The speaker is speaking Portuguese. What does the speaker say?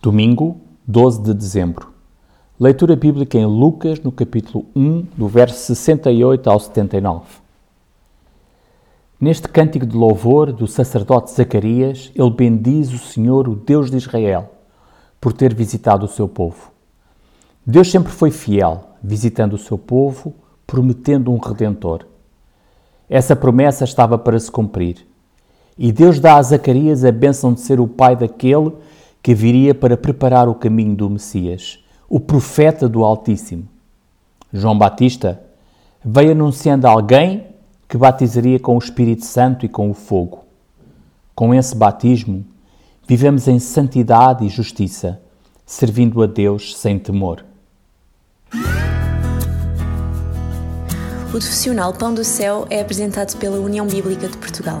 Domingo, 12 de dezembro. Leitura bíblica em Lucas, no capítulo 1, do verso 68 ao 79. Neste cântico de louvor do sacerdote Zacarias, ele bendiz o Senhor, o Deus de Israel, por ter visitado o seu povo. Deus sempre foi fiel, visitando o seu povo, prometendo um redentor. Essa promessa estava para se cumprir. E Deus dá a Zacarias a bênção de ser o pai daquele que viria para preparar o caminho do Messias, o profeta do Altíssimo. João Batista veio anunciando alguém que batizaria com o Espírito Santo e com o fogo. Com esse batismo, vivemos em santidade e justiça, servindo a Deus sem temor. O profissional Pão do Céu é apresentado pela União Bíblica de Portugal.